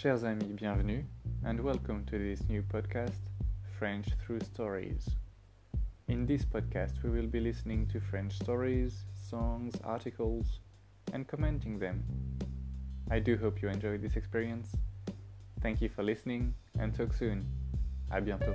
Chers amis, bienvenue, and welcome to this new podcast, French Through Stories. In this podcast, we will be listening to French stories, songs, articles, and commenting them. I do hope you enjoy this experience. Thank you for listening, and talk soon. À bientôt.